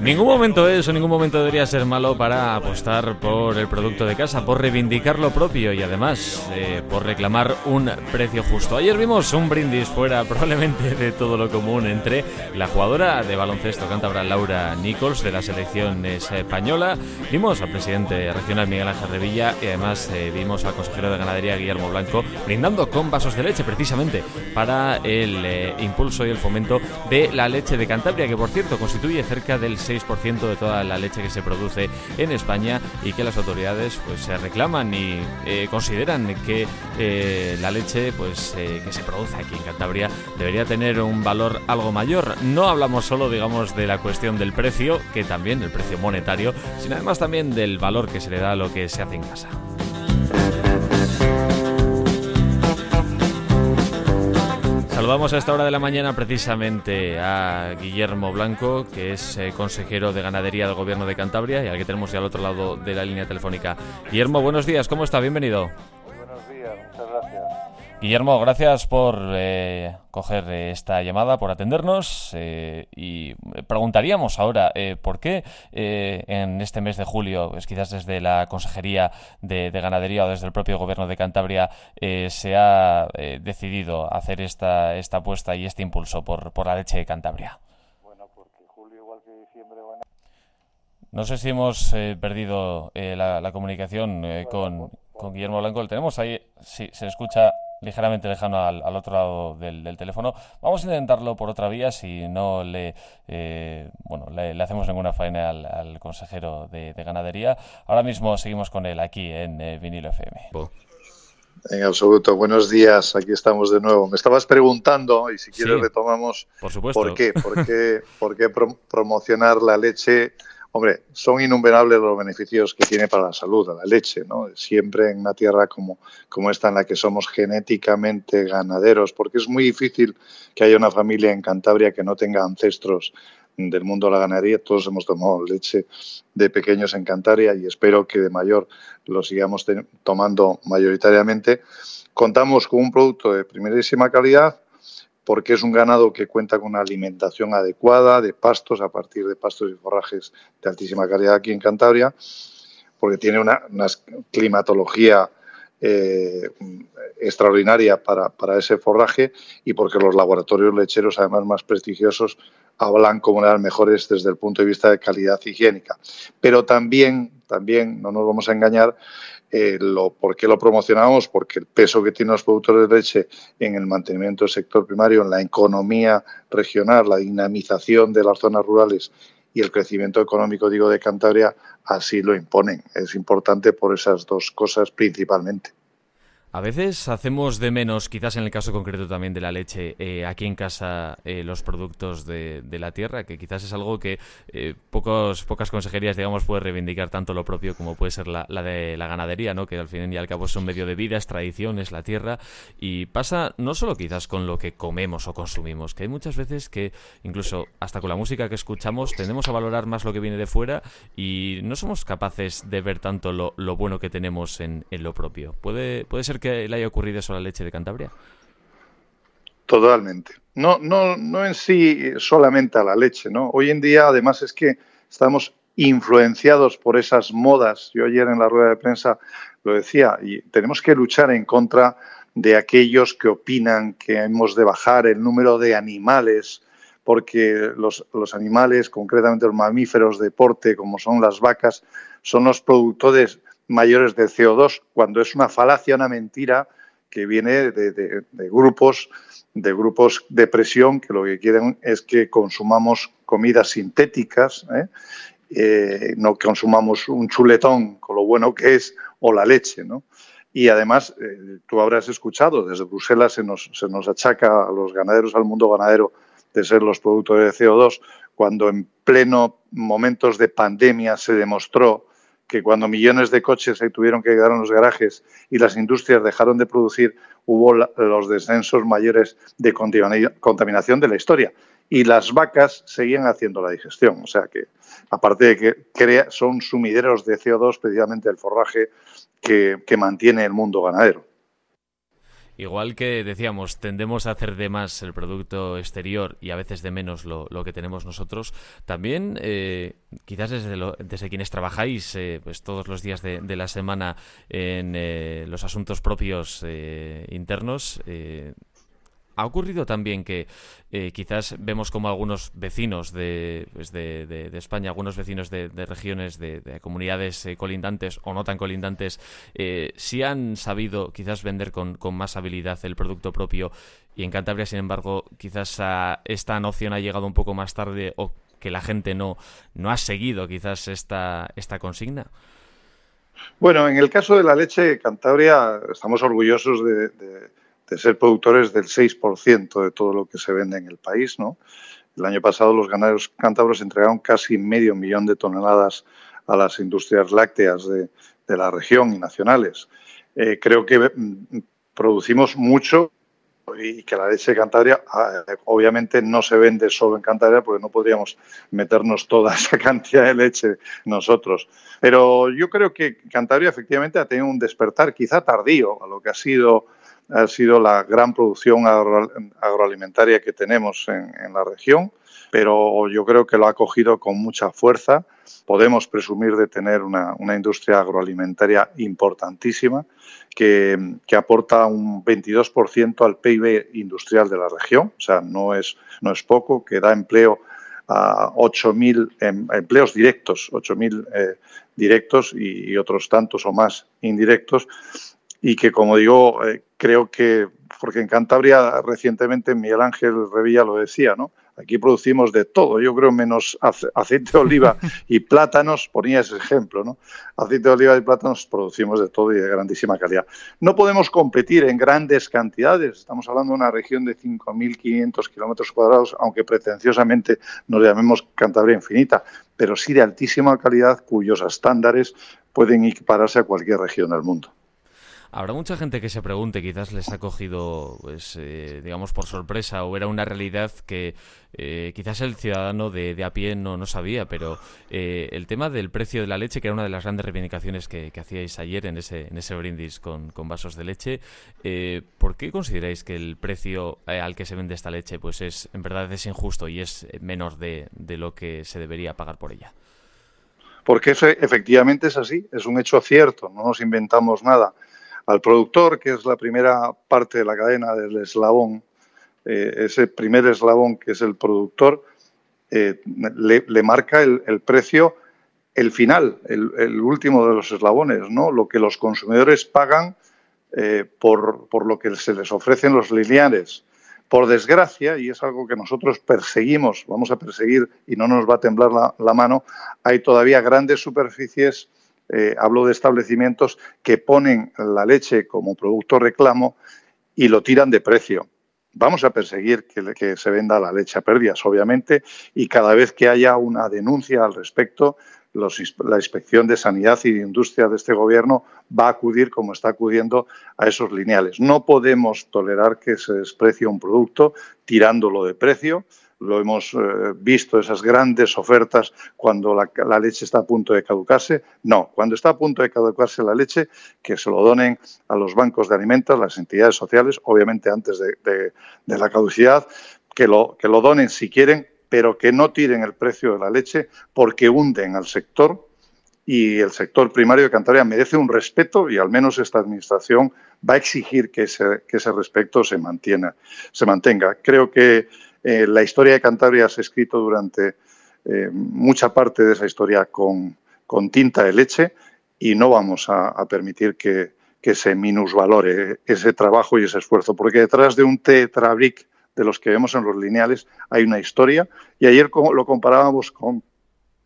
Ningún momento es o ningún momento debería ser malo para apostar por el producto de casa, por reivindicar lo propio y además eh, por reclamar un precio justo. Ayer vimos un brindis fuera probablemente de todo lo común entre la jugadora de baloncesto cántabra Laura Nichols de la selección española, vimos al presidente regional Miguel Ángel Revilla y además eh, vimos al consejero de ganadería Guillermo Blanco brindando con vasos de leche precisamente para el eh, impulso y el fomento de la leche de Cantabria, que por cierto constituye cerca del 6% de toda la leche que se produce en España y que las autoridades pues se reclaman y eh, consideran que eh, la leche pues eh, que se produce aquí en Cantabria debería tener un valor algo mayor. No hablamos solo digamos de la cuestión del precio, que también el precio monetario, sino además también del valor que se le da a lo que se hace en casa. Saludamos a esta hora de la mañana precisamente a Guillermo Blanco, que es eh, consejero de ganadería del Gobierno de Cantabria y al que tenemos ya al otro lado de la línea telefónica. Guillermo, buenos días, ¿cómo está? Bienvenido. Guillermo, gracias por eh, coger eh, esta llamada, por atendernos. eh, y preguntaríamos ahora, eh, ¿por qué en este mes de julio, pues quizás desde la Consejería de, de Ganadería o desde el propio Gobierno de Cantabria, se ha decidido hacer esta, esta apuesta y este impulso por, por la leche de Cantabria? Bueno, porque julio, igual que diciembre, a... No sé si hemos perdido la, la comunicación con, con Guillermo Blanco. ¿Le tenemos ahí? Sí, se escucha ligeramente lejano al, al otro lado del, del teléfono. Vamos a intentarlo por otra vía si no le, eh, bueno, le, le hacemos ninguna faena al, al consejero de, de ganadería. Ahora mismo seguimos con él aquí en eh, Vinilo FM. En absoluto. Buenos días, aquí estamos de nuevo. Me estabas preguntando, y si quieres Sí. retomamos, Por supuesto. ¿por qué? ¿Por qué, por qué pro- promocionar la leche? Hombre, son innumerables los beneficios que tiene para la salud la leche, ¿no? Siempre en una tierra como, como esta en la que somos genéticamente ganaderos, porque es muy difícil que haya una familia en Cantabria que no tenga ancestros del mundo de la ganadería. Todos hemos tomado leche de pequeños en Cantabria y espero que de mayor lo sigamos tomando mayoritariamente. Contamos con un producto de primerísima calidad porque es un ganado que cuenta con una alimentación adecuada de pastos a partir de pastos y forrajes de altísima calidad aquí en Cantabria, porque tiene una, climatología eh, extraordinaria para, para ese forraje y porque los laboratorios lecheros, además más prestigiosos, hablan como de las mejores desde el punto de vista de calidad higiénica. Pero también, también, no nos vamos a engañar, eh, lo, ¿por qué lo promocionamos? Porque el peso que tienen los productores de leche en el mantenimiento del sector primario, en la economía regional, la dinamización de las zonas rurales y el crecimiento económico, digo, de Cantabria, así lo imponen. Es importante por esas dos cosas principalmente. A veces hacemos de menos, quizás en el caso concreto también de la leche, eh, aquí en casa eh, los productos de, la tierra, que quizás es algo que eh, pocos, pocas consejerías, digamos, puede reivindicar tanto lo propio como puede ser la, de la ganadería, ¿no? que al fin y al cabo es un medio de vida, es tradición, es la tierra, y pasa no solo quizás con lo que comemos o consumimos, que hay muchas veces que incluso hasta con la música que escuchamos tendemos a valorar más lo que viene de fuera y no somos capaces de ver tanto lo, lo bueno que tenemos en, en lo propio. ¿Puede, ¿Puede ser que le haya ocurrido eso a la leche de Cantabria? Totalmente. No, no, no en sí solamente a la leche, ¿no? Hoy en día, además, es que estamos influenciados por esas modas. Yo ayer en la rueda de prensa lo decía, y tenemos que luchar en contra de aquellos que opinan que hemos de bajar el número de animales, porque los, los animales, concretamente los mamíferos de porte, como son las vacas, son los productores mayores de CO2, cuando es una falacia, una mentira que viene de, grupos de grupos de presión que lo que quieren es que consumamos comidas sintéticas, ¿eh? Eh, no consumamos un chuletón con lo bueno que es o la leche, ¿no? Y además, eh, tú habrás escuchado, desde Bruselas se nos, se nos achaca a los ganaderos, al mundo ganadero, de ser los productores de CO2, cuando en pleno momentos de pandemia se demostró que cuando millones de coches se tuvieron que quedar en los garajes y las industrias dejaron de producir, hubo los descensos mayores de contaminación de la historia. Y las vacas seguían haciendo la digestión. O sea que, aparte de que crea, son sumideros de CO2, precisamente el forraje que mantiene el mundo ganadero. Igual que decíamos, tendemos a hacer de más el producto exterior y a veces de menos lo, que tenemos nosotros, también eh, quizás desde, desde quienes trabajáis eh, pues todos los días de, la semana en eh, los asuntos propios internos, ha ocurrido también que eh, quizás vemos como algunos vecinos de, pues de, España, algunos vecinos de, regiones, de, comunidades eh, colindantes o no tan colindantes, eh, sí han sabido quizás vender con, más habilidad el producto propio y en Cantabria, sin embargo, quizás esta noción ha llegado un poco más tarde o que la gente no, ha seguido quizás esta, esta consigna. Bueno, en el caso de la leche, Cantabria, estamos orgullosos de de ser productores del 6% de todo lo que se vende en el país. ¿no? El año pasado los ganaderos cántabros entregaron casi medio millón de toneladas a las industrias lácteas de, la región y nacionales. Eh, creo que mm, producimos mucho y que la leche de Cantabria ah, obviamente no se vende solo en Cantabria porque no podríamos meternos toda esa cantidad de leche nosotros. Pero yo creo que Cantabria efectivamente ha tenido un despertar quizá tardío a lo que ha sido ha sido la gran producción agroalimentaria que tenemos en, la región, pero yo creo que lo ha cogido con mucha fuerza. Podemos presumir de tener una, industria agroalimentaria importantísima que, aporta un 22% al PIB industrial de la región, o sea, no es, no es poco, que da empleo a 8.000 em, empleos directos, 8.000 eh, directos y, otros tantos o más indirectos, y que, como digo, eh, creo que, porque en Cantabria recientemente Miguel Ángel Revilla lo decía, ¿no? Aquí producimos de todo, yo creo menos aceite de oliva y plátanos, ponía ese ejemplo, ¿no? Aceite de oliva y plátanos producimos de todo y de grandísima calidad. No podemos competir en grandes cantidades, estamos hablando de una región de 5.500 kilómetros cuadrados, aunque pretenciosamente nos llamemos Cantabria Infinita, pero sí de altísima calidad cuyos estándares pueden equipararse a cualquier región del mundo. Habrá mucha gente que se pregunte, quizás les ha cogido, pues, eh, digamos, por sorpresa o era una realidad que eh, quizás el ciudadano de, a pie no, no sabía, pero eh, el tema del precio de la leche, que era una de las grandes reivindicaciones que, hacíais ayer en ese, en ese brindis con, vasos de leche, ¿por qué consideráis que el precio al que se vende esta leche, pues, es en verdad es injusto y es menos de, de lo que se debería pagar por ella? Porque eso efectivamente es así, es un hecho cierto, no nos inventamos nada al productor, que es la primera parte de la cadena del eslabón, eh, ese primer eslabón que es el productor, eh, le, marca el, precio, el final, el, último de los eslabones, ¿no? lo que los consumidores pagan eh, por, por, lo que se les ofrecen los lineares. Por desgracia, y es algo que nosotros perseguimos, vamos a perseguir y no nos va a temblar la, la mano, hay todavía grandes superficies eh, hablo de establecimientos que ponen la leche como producto reclamo y lo tiran de precio. Vamos a perseguir que, se venda la leche a pérdidas, obviamente, y cada vez que haya una denuncia al respecto, la Inspección de Sanidad y de Industria de este Gobierno va a acudir como está acudiendo a esos lineales. No podemos tolerar que se desprecie un producto tirándolo de precio lo hemos eh, visto, esas grandes ofertas cuando la, leche está a punto de caducarse. No, cuando está a punto de caducarse la leche, que se lo donen a los bancos de alimentos, las entidades sociales, obviamente antes de, la caducidad, que lo, que lo donen si quieren, pero que no tiren el precio de la leche porque hunden al sector y el sector primario de Cantabria merece un respeto y al menos esta administración va a exigir que ese, que ese respeto se, mantiene, se mantenga. Creo que eh, la historia de Cantabria se ha escrito durante eh, mucha parte de esa historia con, tinta de leche y no vamos a, permitir que, se minusvalore ese trabajo y ese esfuerzo, porque detrás de un tetrabric de los que vemos en los lineales hay una historia y ayer lo comparábamos con,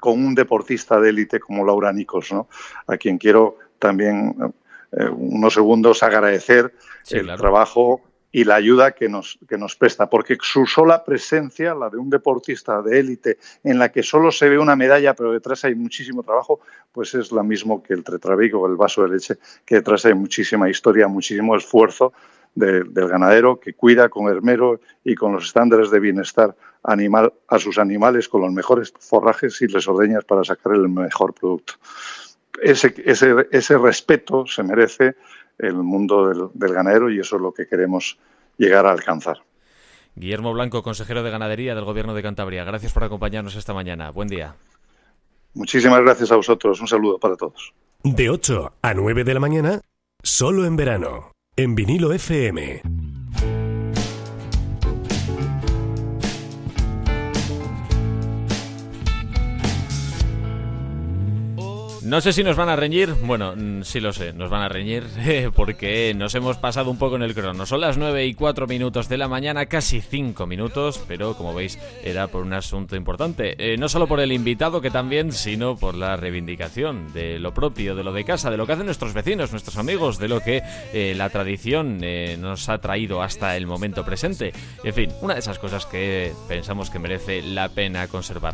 un deportista de élite como Laura Nicos, ¿no? a quien quiero también eh, unos segundos agradecer el trabajo y la ayuda que nos, que nos presta, porque su sola presencia, la de un deportista de élite, en la que solo se ve una medalla, pero detrás hay muchísimo trabajo, pues es lo mismo que el tetrabrico o el vaso de leche, que detrás hay muchísima historia, muchísimo esfuerzo del ganadero que cuida con hermero y con los estándares de bienestar animal a sus animales con los mejores forrajes y les ordeñas para sacar el mejor producto. Ese, ese, ese respeto se merece el mundo del, del ganadero y eso es lo que queremos llegar a alcanzar. Guillermo Blanco, consejero de Ganadería del Gobierno de Cantabria. Gracias por acompañarnos esta mañana. Buen día. Muchísimas gracias a vosotros. Un saludo para todos. De 8 a 9 de la mañana, solo en verano, en vinilo FM. No sé si nos van a reñir, bueno, mm, sí lo sé, nos van a reñir porque nos hemos pasado un poco en el crono. Son las 9 y 4 minutos de la mañana, casi 5 minutos, pero como veis era por un asunto importante. Eh, no solo por el invitado que también, sino por la reivindicación de lo propio, de lo de casa, de lo que hacen nuestros vecinos, nuestros amigos, de lo que eh, la tradición eh, nos ha traído hasta el momento presente. En fin, una de esas cosas que pensamos que merece la pena conservar.